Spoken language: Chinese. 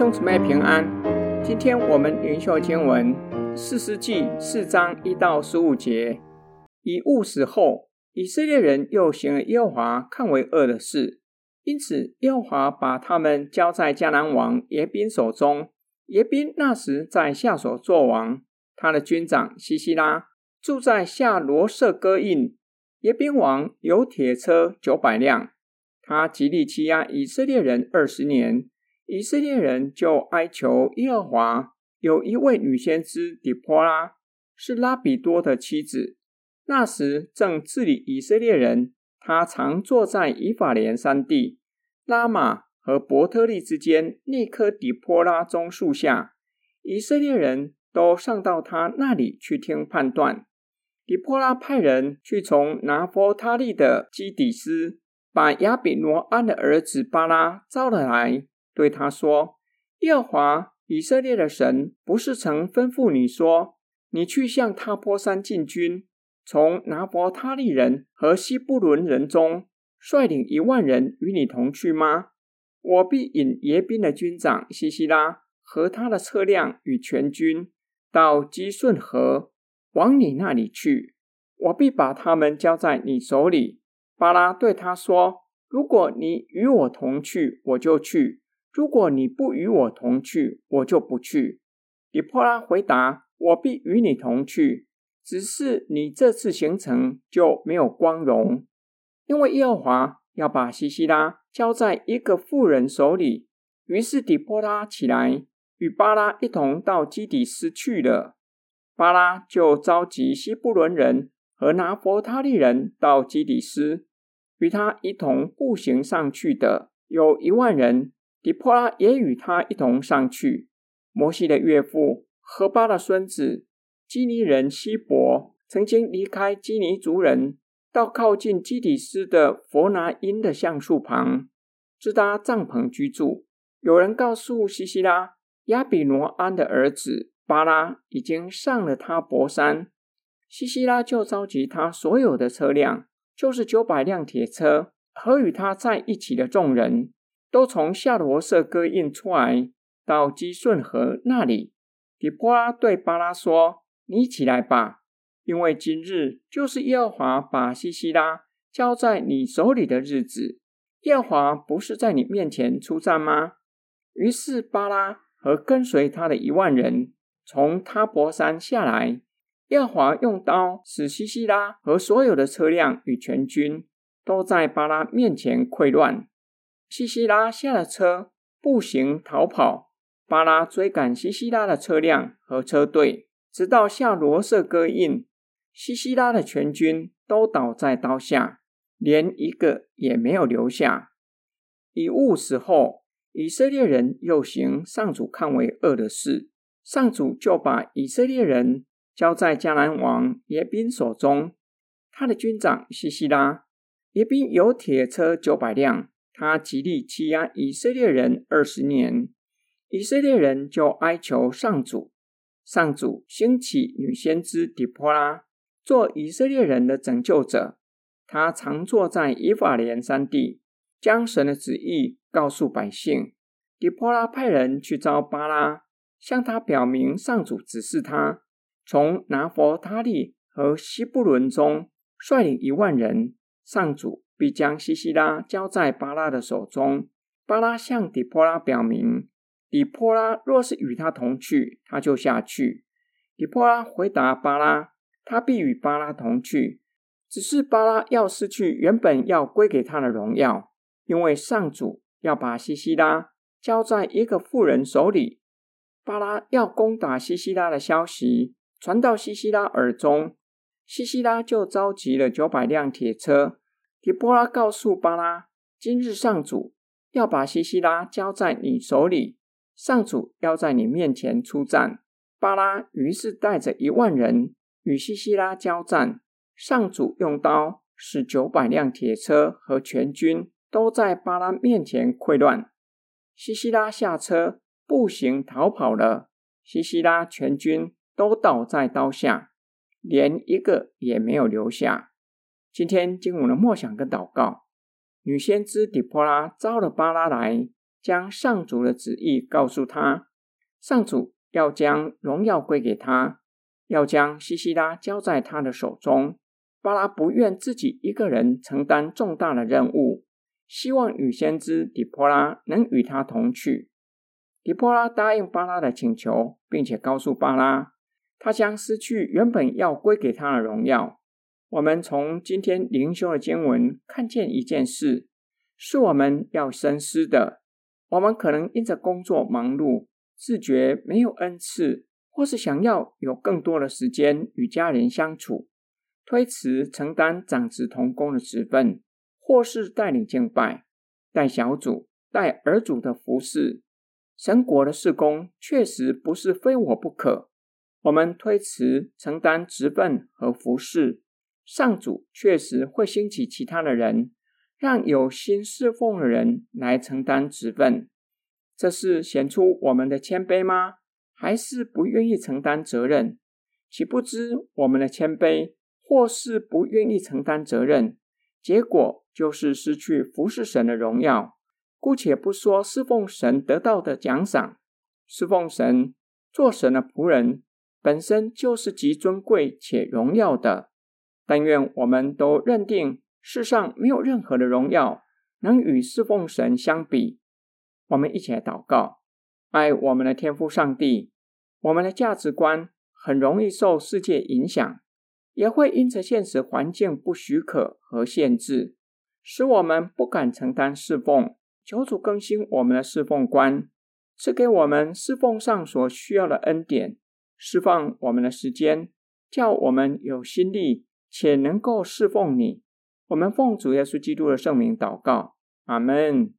兄姊妹平安，今天我们灵修经文四世纪四章一到十五节。以物死后，以色列人又行了耶和华看为恶的事，因此耶和华把他们交在迦南王耶宾手中。耶宾那时在夏所作王，他的军长西西拉住在夏罗设哥印。耶宾王有铁车九百辆，他极力欺压以色列人二十年。以色列人就哀求耶和华。有一位女先知底波拉，是拉比多的妻子。那时正治理以色列人，她常坐在以法莲山地拉玛和伯特利之间那棵底波拉棕树下。以色列人都上到她那里去听判断。底波拉派人去从拿波他利的基底斯，把亚比挪安的儿子巴拉招了来。对他说：“耶和华以色列的神不是曾吩咐你说，你去向他坡山进军，从拿伯他利人和西布伦人中率领一万人与你同去吗？我必引耶宾的军长西西拉和他的车辆与全军到基顺河，往你那里去。我必把他们交在你手里。”巴拉对他说：“如果你与我同去，我就去。”如果你不与我同去，我就不去。底波拉回答：“我必与你同去，只是你这次行程就没有光荣，因为耶和华要把西西拉交在一个妇人手里。”于是底波拉起来，与巴拉一同到基底斯去了。巴拉就召集西布伦人和拿弗他利人到基底斯，与他一同步行上去的有一万人。底波拉也与他一同上去。摩西的岳父何巴的孙子基尼人希伯，曾经离开基尼族人，到靠近基底斯的佛拿因的橡树旁，支搭帐篷居住。有人告诉西西拉，亚比挪安的儿子巴拉已经上了他泊山。西西拉就召集他所有的车辆，就是九百辆铁车，和与他在一起的众人。都从夏罗瑟哥印出来，到基顺河那里。底波拉对巴拉说：“你起来吧，因为今日就是耶和华把西西拉交在你手里的日子。耶和华不是在你面前出战吗？”于是巴拉和跟随他的一万人从他泊山下来。耶和华用刀使西西拉和所有的车辆与全军都在巴拉面前溃乱。西西拉下了车，步行逃跑。巴拉追赶西西拉的车辆和车队，直到下罗设哥印。西西拉的全军都倒在刀下，连一个也没有留下。以误死后，以色列人又行上主看为恶的事，上主就把以色列人交在迦南王耶宾手中。他的军长西西拉，耶宾有铁车九百辆。他极力欺压以色列人二十年，以色列人就哀求上主，上主兴起女先知底波拉，做以色列人的拯救者。他常坐在以法莲山地，将神的旨意告诉百姓。底波拉派人去召巴拉，向他表明上主指示他，从拿弗他利和西布伦中率领一万人，上主。必将西西拉交在巴拉的手中。巴拉向底波拉表明，底波拉若是与他同去，他就下去。底波拉回答巴拉，他必与巴拉同去，只是巴拉要失去原本要归给他的荣耀，因为上主要把西西拉交在一个妇人手里。巴拉要攻打西西拉的消息传到西西拉耳中，西西拉就召集了九百辆铁车。提波拉告诉巴拉：“今日上主要把西西拉交在你手里，上主要在你面前出战。”巴拉于是带着一万人与西西拉交战。上主用刀使九百辆铁车和全军都在巴拉面前溃乱。西西拉下车步行逃跑了。西西拉全军都倒在刀下，连一个也没有留下。今天经文的默想跟祷告，女先知底波拉招了巴拉来，将上主的旨意告诉他，上主要将荣耀归给他，要将西西拉交在他的手中。巴拉不愿自己一个人承担重大的任务，希望女先知底波拉能与他同去。底波拉答应巴拉的请求，并且告诉巴拉，他将失去原本要归给他的荣耀。我们从今天灵修的经文看见一件事，是我们要深思的。我们可能因着工作忙碌，自觉没有恩赐，或是想要有更多的时间与家人相处。推辞承担长子同工的职分，或是带领敬拜、带小组、带儿组的服侍，神国的事工确实不是非我不可。我们推辞承担职分和服侍，上主确实会兴起其他的人，让有心侍奉的人来承担职分。这是显出我们的谦卑吗？还是不愿意承担责任？岂不知我们的谦卑？或是不愿意承担责任，结果就是失去服侍神的荣耀。姑且不说侍奉神得到的奖赏，侍奉神做神的仆人本身就是极尊贵且荣耀的。但愿我们都认定世上没有任何的荣耀能与侍奉神相比。我们一起来祷告：爱我们的天父上帝，我们的价值观很容易受世界影响。也会因着现实环境不许可和限制，使我们不敢承担侍奉。求主更新我们的侍奉观，赐给我们侍奉上所需要的恩典，释放我们的时间，叫我们有心力且能够侍奉你。我们奉主耶稣基督的圣名祷告，阿门。